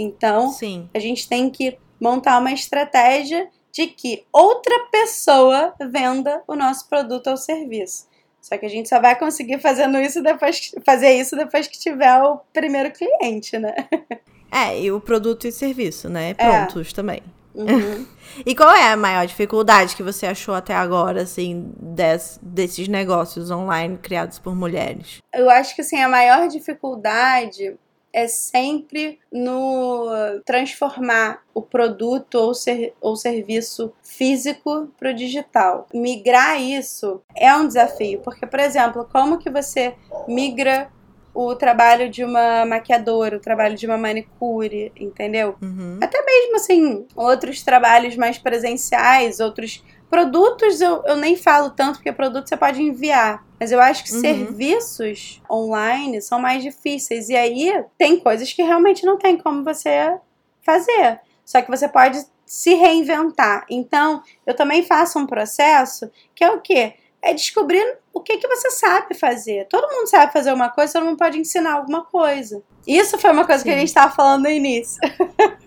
Então, Sim. a gente tem que montar uma estratégia de que outra pessoa venda o nosso produto ou serviço. Só que a gente só vai conseguir fazendo isso depois fazer isso depois que tiver o primeiro cliente, né? É, e o produto e serviço, né? Prontos também. Uhum. E qual é a maior dificuldade que você achou até agora, assim, des- desses negócios online criados por mulheres? Eu acho que assim, a maior dificuldade é sempre no transformar o produto ou, ser, ou serviço físico para o digital. Migrar isso é um desafio, porque, por exemplo, como que você migra o trabalho de uma maquiadora, o trabalho de uma manicure, entendeu? Uhum. mesmo assim, outros trabalhos mais presenciais, outros produtos eu, eu nem falo tanto, porque produto você pode enviar. Mas eu acho que Uhum. serviços online são mais difíceis. E aí tem coisas que realmente não tem como você fazer. Só que você pode se reinventar. Então, eu também faço um processo que é o quê? É descobrir o que, que você sabe fazer. Todo mundo sabe fazer uma coisa, todo mundo pode ensinar alguma coisa. Isso foi uma coisa que a Sim. gente estava falando no início.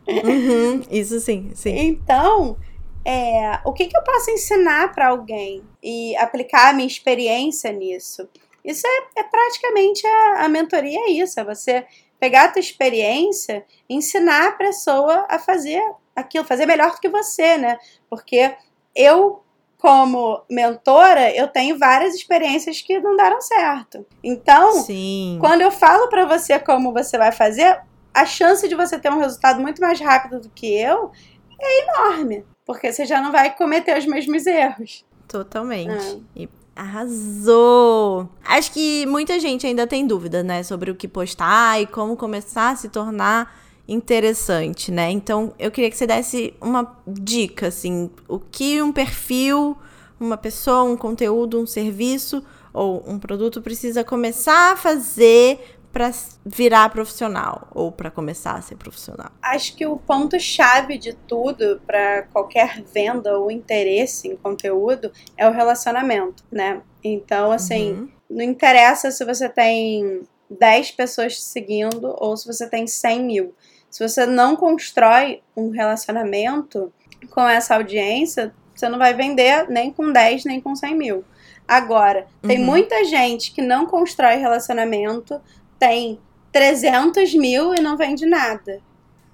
Uhum. Isso sim, sim. Então, é, o que, que eu posso ensinar para alguém e aplicar a minha experiência nisso? Isso é, é praticamente a, a mentoria, é isso. É você pegar a tua experiência e ensinar a pessoa a fazer aquilo, fazer melhor do que você, né? Porque eu, como mentora, eu tenho várias experiências que não deram certo. Então, Sim. quando eu falo pra você como você vai fazer, a chance de você ter um resultado muito mais rápido do que eu é enorme. Porque você já não vai cometer os mesmos erros. Totalmente. Ah. E arrasou! Acho que muita gente ainda tem dúvida, né, sobre o que postar e como começar a se tornar interessante, né? Então, eu queria que você desse uma dica, assim, o que um perfil, uma pessoa, um conteúdo, um serviço ou um produto precisa começar a fazer para virar profissional ou para começar a ser profissional. Acho que o ponto-chave de tudo para qualquer venda ou interesse em conteúdo é o relacionamento, né? Então, assim, Uhum. não interessa se você tem 10 pessoas te seguindo ou se você tem 100 mil. Se você não constrói um relacionamento com essa audiência, você não vai vender nem com 10, nem com 100 mil. Agora, tem Uhum. muita gente que não constrói relacionamento, tem 300 mil e não vende nada.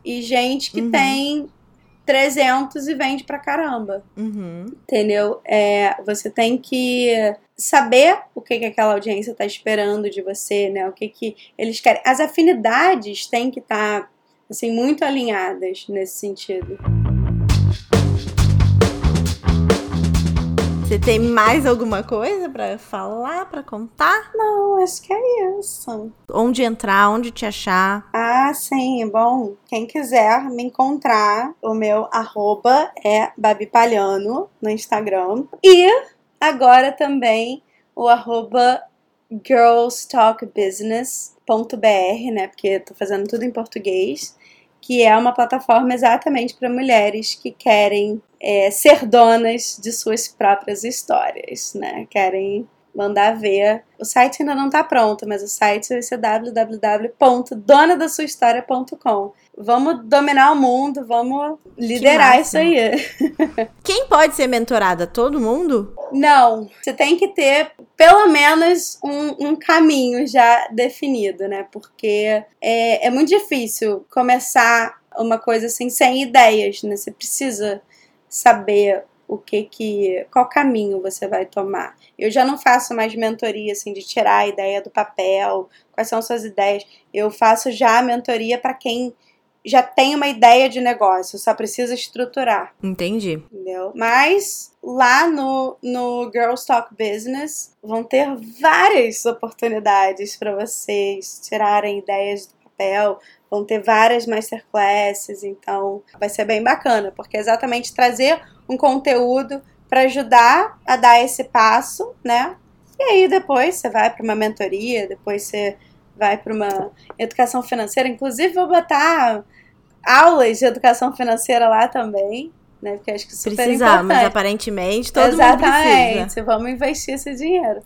E gente que Uhum. tem 300 e vende pra caramba Uhum. entendeu? É, você tem que saber o que, que aquela audiência está esperando de você, né? O que, que eles querem. As afinidades têm que estar assim muito alinhadas nesse sentido. Tem mais alguma coisa para falar, para contar? Não, acho que é isso. Onde entrar, onde te achar? Ah, sim, bom. Quem quiser me encontrar, o meu arroba é babipalhano no Instagram. E agora também o arroba girlstalkbusiness.br, né? Porque tô fazendo tudo em português. Que é uma plataforma exatamente para mulheres que querem é, ser donas de suas próprias histórias, né? Querem mandar ver. O site ainda não tá pronto, mas o site vai ser www.donadasuahistoria.com. Vamos dominar o mundo, vamos liderar isso aí. Quem pode ser mentorada? Todo mundo? Não, você tem que ter pelo menos um, um caminho já definido, né? Porque é, é muito difícil começar uma coisa assim sem ideias, né? Você precisa saber o que que qual caminho você vai tomar. Eu já não faço mais mentoria assim de tirar a ideia do papel, quais são suas ideias. Eu faço já a mentoria para quem já tem uma ideia de negócio, só precisa estruturar Entendi. entendeu? Mas lá no, no Girls Talk Business vão ter várias oportunidades para vocês tirarem ideias do papel, vão ter várias masterclasses, então vai ser bem bacana, porque é exatamente trazer um conteúdo para ajudar a dar esse passo, né? E aí depois você vai para uma mentoria, depois você vai para uma educação financeira. Inclusive, vou botar aulas de educação financeira lá também. Né? Porque acho que super Precisamos, importante. aparentemente todo Exatamente. mundo precisa. Vamos investir esse dinheiro.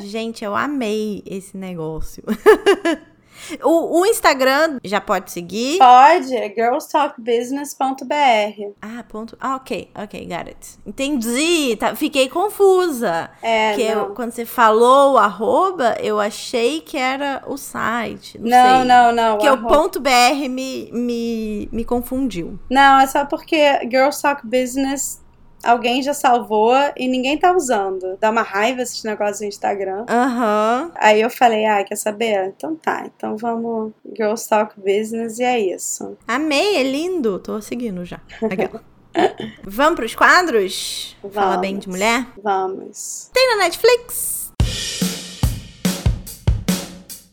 Gente, eu amei esse negócio. O, o, Instagram já pode seguir? Pode, é girlstalkbusiness.br. Ah, ponto. Ah, ok, ok, got it. Entendi, tá, fiquei confusa. É, que. Eu, quando você falou o arroba, eu achei que era o site. Não, não, sei. não, não. Que o, o ponto BR me, me, me confundiu. Não, é só porque Girls Talk Business alguém já salvou e ninguém tá usando. Dá uma raiva esses negócios no Instagram. Aham. Uhum. Aí eu falei, ah, quer saber? Então tá, então vamos Girls Talk Business e é isso. Amei, é lindo. Tô seguindo já. Legal. vamos pros quadros? Vamos. Fala bem de mulher? Vamos. Tem na Netflix?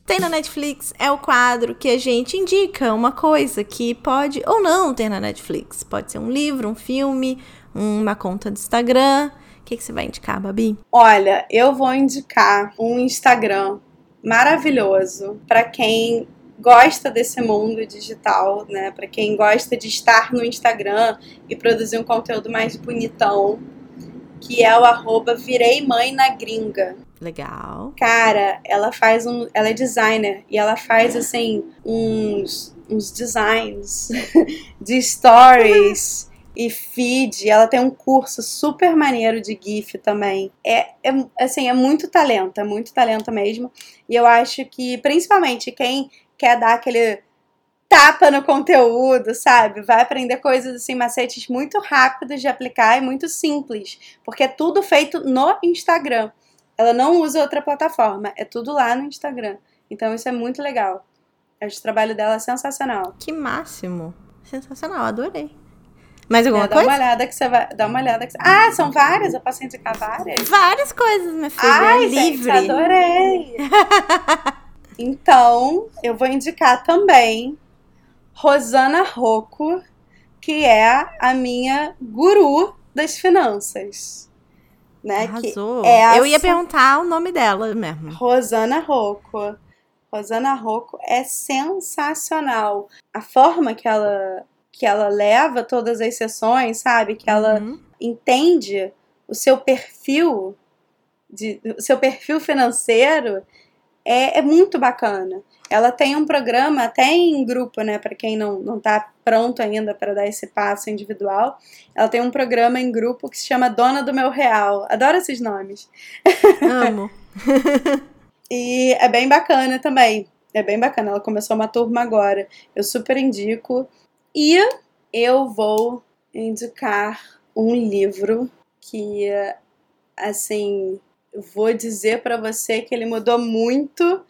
Tem na Netflix é o quadro que a gente indica uma coisa que pode ou não ter na Netflix. Pode ser um livro, um filme, uma conta do Instagram. O que, que você vai indicar, Babi? Olha, eu vou indicar um Instagram maravilhoso para quem gosta desse mundo digital, né? Para quem gosta de estar no Instagram e produzir um conteúdo mais bonitão, que é o arroba Virei Mãe na Gringa. Legal. Cara, ela faz um. Ela é designer e ela faz assim uns, uns designs de stories e feed. Ela tem um curso super maneiro de GIF também. É, é, assim, é muito talento, é muito talento mesmo. E eu acho que, principalmente, quem quer dar aquele tapa no conteúdo, sabe? Vai aprender coisas assim, macetes muito rápidos de aplicar e muito simples, porque é tudo feito no Instagram. Ela não usa outra plataforma, é tudo lá no Instagram. Então isso é muito legal. Acho o trabalho dela sensacional. Que máximo! Sensacional, adorei. Mais alguma é, coisa? Dá uma olhada que você vai. Dá uma olhada que você... Ah, são várias? Eu posso indicar várias? Várias coisas, minha filha. Ai, é livre. Gente, adorei! então, eu vou indicar também Rosana Rocco, que é a minha guru das finanças. Né? Arrasou. Que é eu ia perguntar o nome dela mesmo. Rosana Rocco. Rosana Rocco é sensacional. A forma que ela que ela leva todas as sessões, sabe? Que ela uhum. entende o seu perfil, de, o seu perfil financeiro é, é muito bacana. Ela tem um programa até em grupo, né? Para quem não, não tá pronto ainda para dar esse passo individual. Ela tem um programa em grupo que se chama Dona do Meu Real. Adoro esses nomes. Amo. e é bem bacana também. É bem bacana. Ela começou uma turma agora. Eu super indico. E eu vou indicar um livro que, assim, vou dizer para você que ele mudou muito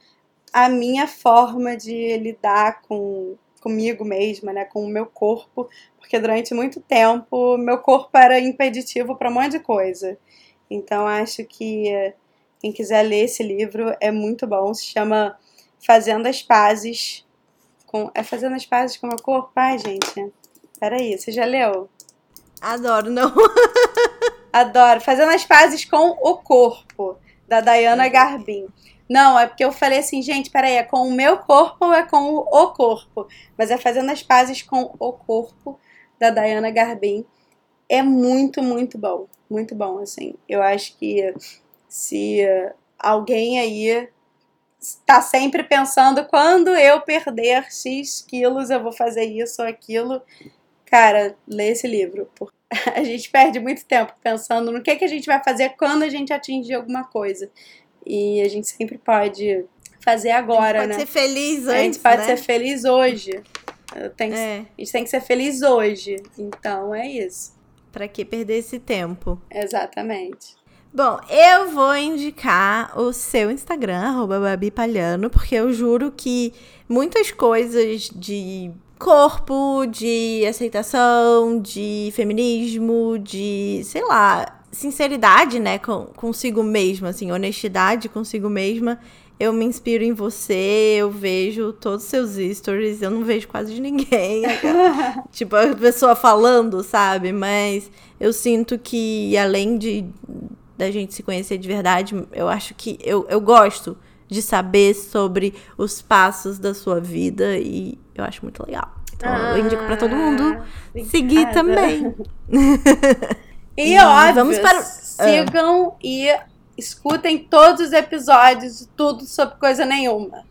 a minha forma de lidar com comigo mesma, né, com o meu corpo, porque durante muito tempo meu corpo era impeditivo para um monte de coisa. Então acho que quem quiser ler esse livro é muito bom, se chama Fazendo as Pazes com. É fazendo as pazes com o meu corpo? Ai, gente. Peraí, você já leu? Adoro, não. Adoro. Fazendo as pazes com o corpo, da Diana Garbin. Não, é porque eu falei assim, gente, peraí, é com o meu corpo ou é com o, o corpo? Mas é fazendo as pazes com o corpo, da Diana Garbin. É muito, muito bom. Muito bom, assim. Eu acho que se alguém aí tá sempre pensando quando eu perder X quilos eu vou fazer isso ou aquilo. Cara, lê esse livro. A gente perde muito tempo pensando no que, que a gente vai fazer quando a gente atingir alguma coisa. E a gente sempre pode fazer agora, a gente pode né? ser feliz antes, A gente pode né? ser feliz hoje. Tenho, é. A gente tem que ser feliz hoje. Então é isso. Para que perder esse tempo? Exatamente. Bom, eu vou indicar o seu Instagram, arroba babipalhano, porque eu juro que muitas coisas de corpo, de aceitação, de feminismo, de, sei lá, sinceridade, né, com, consigo mesma, assim, honestidade consigo mesma, eu me inspiro em você, eu vejo todos os seus stories, eu não vejo quase de ninguém. tipo, a pessoa falando, sabe? Mas eu sinto que além de da gente se conhecer de verdade, eu acho que eu, eu gosto de saber sobre os passos da sua vida e eu acho muito legal. Então ah, eu indico para todo mundo seguir também. e, e óbvio, vamos para... sigam ah. e escutem todos os episódios de tudo sobre coisa nenhuma.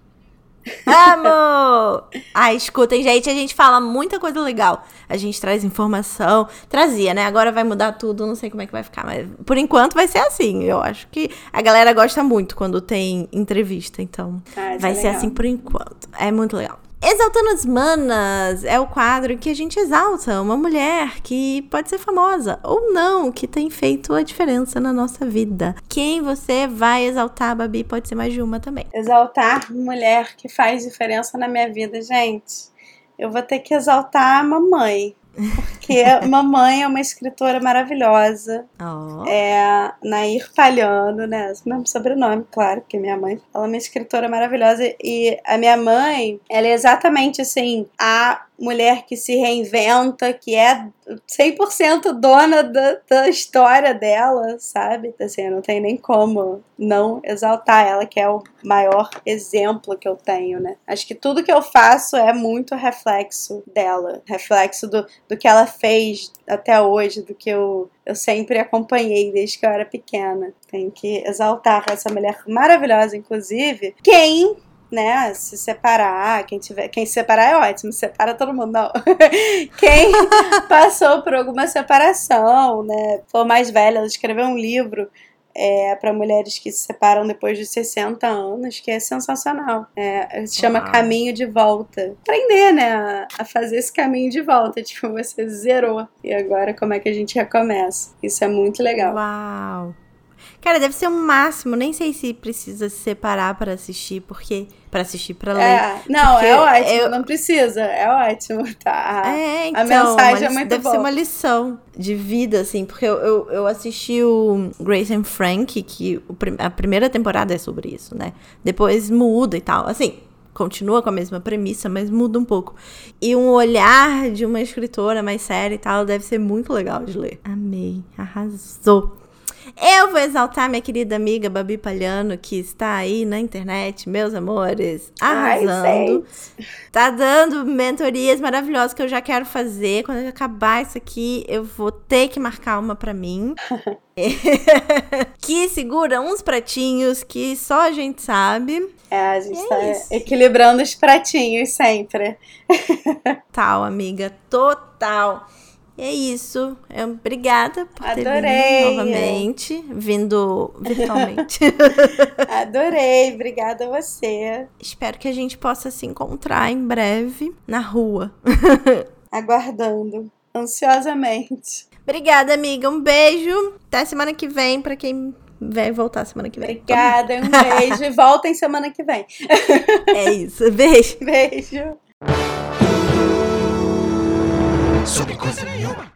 Amo! Ah, escutem, gente, a gente fala muita coisa legal. A gente traz informação, trazia, né? Agora vai mudar tudo, não sei como é que vai ficar, mas por enquanto vai ser assim. Eu acho que a galera gosta muito quando tem entrevista, então ah, vai é ser assim por enquanto. É muito legal. Exaltando as Manas é o quadro que a gente exalta uma mulher que pode ser famosa ou não, que tem feito a diferença na nossa vida. Quem você vai exaltar, Babi? Pode ser mais de uma também. Exaltar mulher que faz diferença na minha vida, gente. Eu vou ter que exaltar a mamãe. Porque mamãe é uma escritora maravilhosa. Oh. É Nair Palhano, né? O mesmo sobrenome, claro, porque minha mãe ela é uma escritora maravilhosa. E a minha mãe, ela é exatamente assim, a mulher que se reinventa, que é 100% dona da, da história dela, sabe? Assim, não tem nem como não exaltar ela, que é o maior exemplo que eu tenho, né? Acho que tudo que eu faço é muito reflexo dela, reflexo do, do que ela fez até hoje, do que eu, eu sempre acompanhei desde que eu era pequena. Tem que exaltar essa mulher maravilhosa, inclusive. Quem né, se separar, quem tiver, quem se separar é ótimo, separa todo mundo, não. quem passou por alguma separação, né, for mais velha, ela escreveu um livro é, para mulheres que se separam depois de 60 anos, que é sensacional. É, se chama Uau. Caminho de Volta. Aprender, né, a, a, fazer esse caminho de volta. Tipo, você zerou. E agora como é que a gente recomeça? Isso é muito legal. Uau! Cara, deve ser o um máximo. Nem sei se precisa se separar para assistir, porque. para assistir, para ler. É, não, é ótimo. Eu... Não precisa. É ótimo, tá? É, então. A mensagem é muito deve boa. ser uma lição de vida, assim, porque eu, eu, eu assisti o Grace and Frank, que a primeira temporada é sobre isso, né? Depois muda e tal. Assim, continua com a mesma premissa, mas muda um pouco. E um olhar de uma escritora mais séria e tal deve ser muito legal de ler. Amei, arrasou. Eu vou exaltar minha querida amiga Babi Palhano, que está aí na internet, meus amores, arrasando. Ai, tá dando mentorias maravilhosas que eu já quero fazer. Quando acabar isso aqui, eu vou ter que marcar uma para mim. que segura uns pratinhos que só a gente sabe. É, a gente e tá é equilibrando os pratinhos sempre. Total, amiga, total. E é isso. É, obrigada por Adorei. ter vindo novamente, vindo virtualmente. Adorei, obrigada a você. Espero que a gente possa se encontrar em breve na rua. Aguardando, ansiosamente. Obrigada, amiga. Um beijo. Até semana que vem, para quem vai voltar semana que vem. Obrigada, um beijo. e voltem semana que vem. é isso. Beijo. Beijo. Sobre coisa nenhuma.